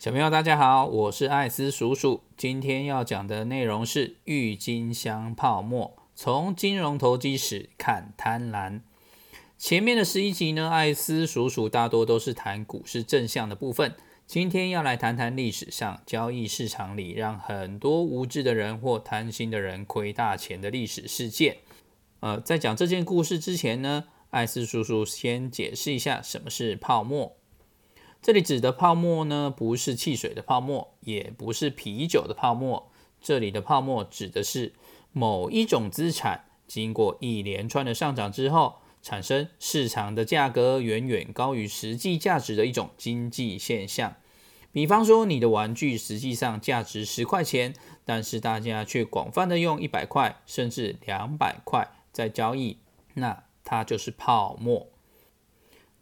小朋友，大家好，我是艾斯叔叔。今天要讲的内容是郁金香泡沫，从金融投机史看贪婪。前面的十一集呢，艾斯叔叔大多都是谈股市正向的部分。今天要来谈谈历史上交易市场里让很多无知的人或贪心的人亏大钱的历史事件。呃，在讲这件故事之前呢，艾斯叔叔先解释一下什么是泡沫。这里指的泡沫呢，不是汽水的泡沫，也不是啤酒的泡沫。这里的泡沫指的是某一种资产经过一连串的上涨之后，产生市场的价格远远高于实际价值的一种经济现象。比方说，你的玩具实际上价值十块钱，但是大家却广泛的用一百块甚至两百块在交易，那它就是泡沫。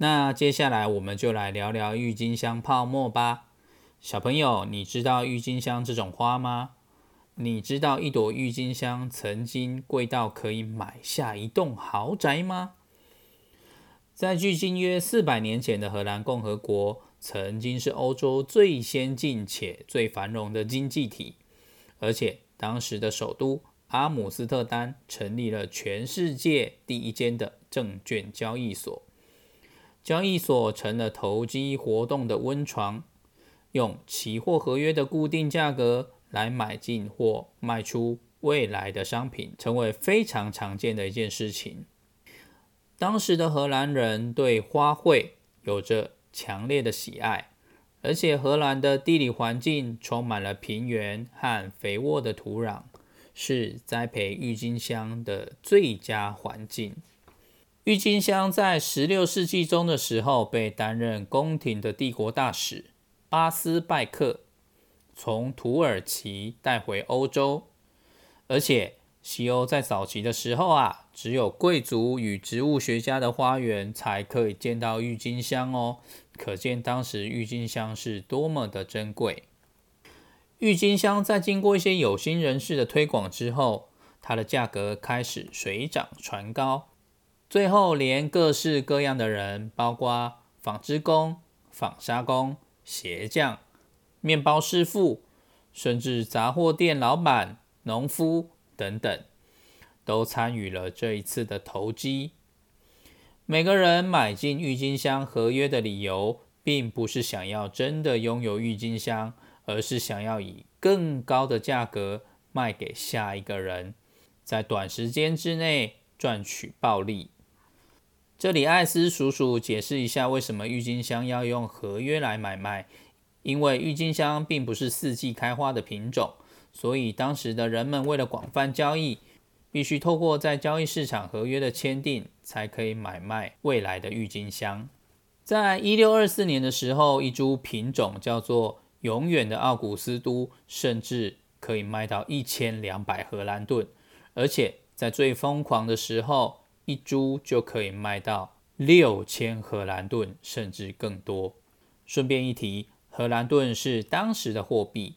那接下来我们就来聊聊郁金香泡沫吧。小朋友，你知道郁金香这种花吗？你知道一朵郁金香曾经贵到可以买下一栋豪宅吗？在距今约四百年前的荷兰共和国，曾经是欧洲最先进且最繁荣的经济体，而且当时的首都阿姆斯特丹成立了全世界第一间的证券交易所。交易所成了投机活动的温床，用期货合约的固定价格来买进或卖出未来的商品，成为非常常见的一件事情。当时的荷兰人对花卉有着强烈的喜爱，而且荷兰的地理环境充满了平原和肥沃的土壤，是栽培郁金香的最佳环境。郁金香在十六世纪中的时候，被担任宫廷的帝国大使巴斯拜克从土耳其带回欧洲，而且西欧在早期的时候啊，只有贵族与植物学家的花园才可以见到郁金香哦，可见当时郁金香是多么的珍贵。郁金香在经过一些有心人士的推广之后，它的价格开始水涨船高。最后，连各式各样的人，包括纺织工、纺纱工、鞋匠、面包师傅，甚至杂货店老板、农夫等等，都参与了这一次的投机。每个人买进郁金香合约的理由，并不是想要真的拥有郁金香，而是想要以更高的价格卖给下一个人，在短时间之内赚取暴利。这里艾斯叔叔解释一下，为什么郁金香要用合约来买卖？因为郁金香并不是四季开花的品种，所以当时的人们为了广泛交易，必须透过在交易市场合约的签订，才可以买卖未来的郁金香。在一六二四年的时候，一株品种叫做“永远的奥古斯都”，甚至可以卖到一千两百荷兰盾，而且在最疯狂的时候。一株就可以卖到六千荷兰盾，甚至更多。顺便一提，荷兰盾是当时的货币，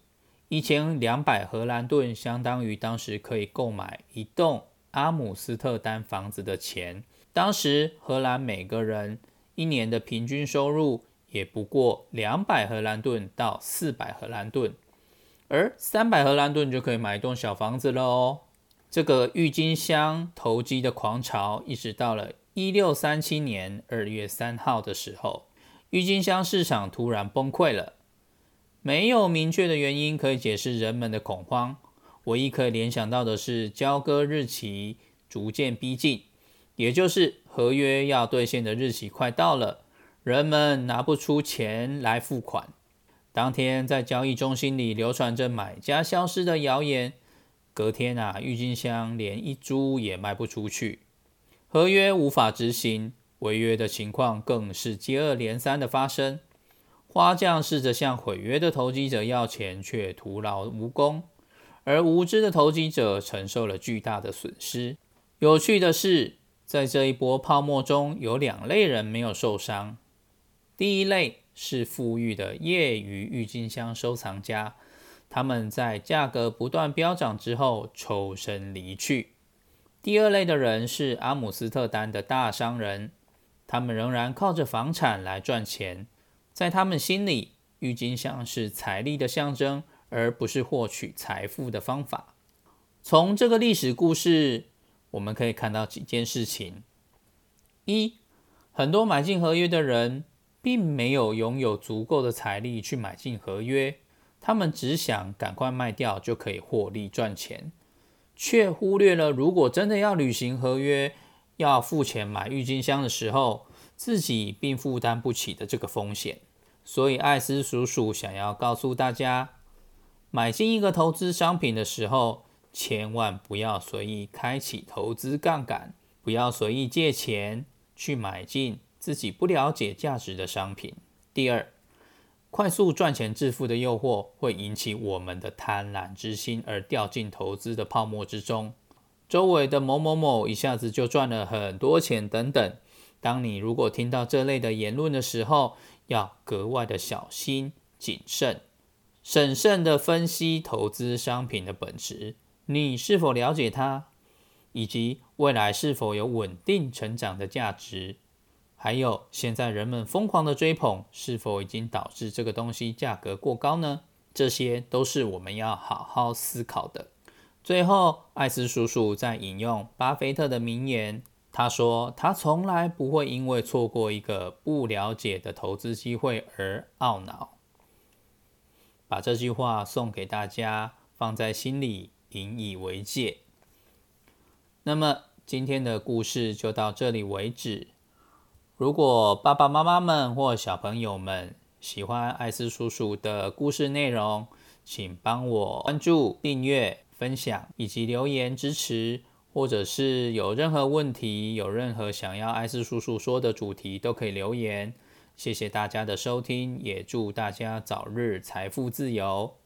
一千两百荷兰盾相当于当时可以购买一栋阿姆斯特丹房子的钱。当时荷兰每个人一年的平均收入也不过两百荷兰盾到四百荷兰盾，而三百荷兰盾就可以买一栋小房子了哦。这个郁金香投机的狂潮，一直到了一六三七年二月三号的时候，郁金香市场突然崩溃了。没有明确的原因可以解释人们的恐慌，唯一可以联想到的是交割日期逐渐逼近，也就是合约要兑现的日期快到了，人们拿不出钱来付款。当天在交易中心里流传着买家消失的谣言。隔天啊，郁金香连一株也卖不出去，合约无法执行，违约的情况更是接二连三的发生。花匠试着向毁约的投机者要钱，却徒劳无功，而无知的投机者承受了巨大的损失。有趣的是，在这一波泡沫中有两类人没有受伤，第一类是富裕的业余郁金香收藏家。他们在价格不断飙涨之后抽身离去。第二类的人是阿姆斯特丹的大商人，他们仍然靠着房产来赚钱。在他们心里，郁金香是财力的象征，而不是获取财富的方法。从这个历史故事，我们可以看到几件事情：一，很多买进合约的人，并没有拥有足够的财力去买进合约，他们只想赶快卖掉就可以获利赚钱，却忽略了如果真的要履行合约，要付钱买郁金香的时候，自己并负担不起的这个风险。所以，艾斯叔叔想要告诉大家，买进一个投资商品的时候，千万不要随意开启投资杠杆，不要随意借钱去买进自己不了解价值的商品。第二，快速赚钱致富的诱惑会引起我们的贪婪之心，而掉进投资的泡沫之中。周围的某某某一下子就赚了很多钱，等等。当你如果听到这类的言论的时候，要格外的小心谨慎，审慎的分析投资商品的本质。你是否了解它，以及未来是否有稳定成长的价值？还有，现在人们疯狂的追捧，是否已经导致这个东西价格过高呢？这些都是我们要好好思考的。最后，艾斯叔叔在引用巴菲特的名言，他说：“他从来不会因为错过一个不了解的投资机会而懊恼。”把这句话送给大家，放在心里。引以为戒。那么今天的故事就到这里为止。如果爸爸妈妈们或小朋友们喜欢艾斯叔叔的故事内容，请帮我关注、订阅、分享以及留言支持。或者是有任何问题、有任何想要艾斯叔叔说的主题，都可以留言。谢谢大家的收听，也祝大家早日财富自由。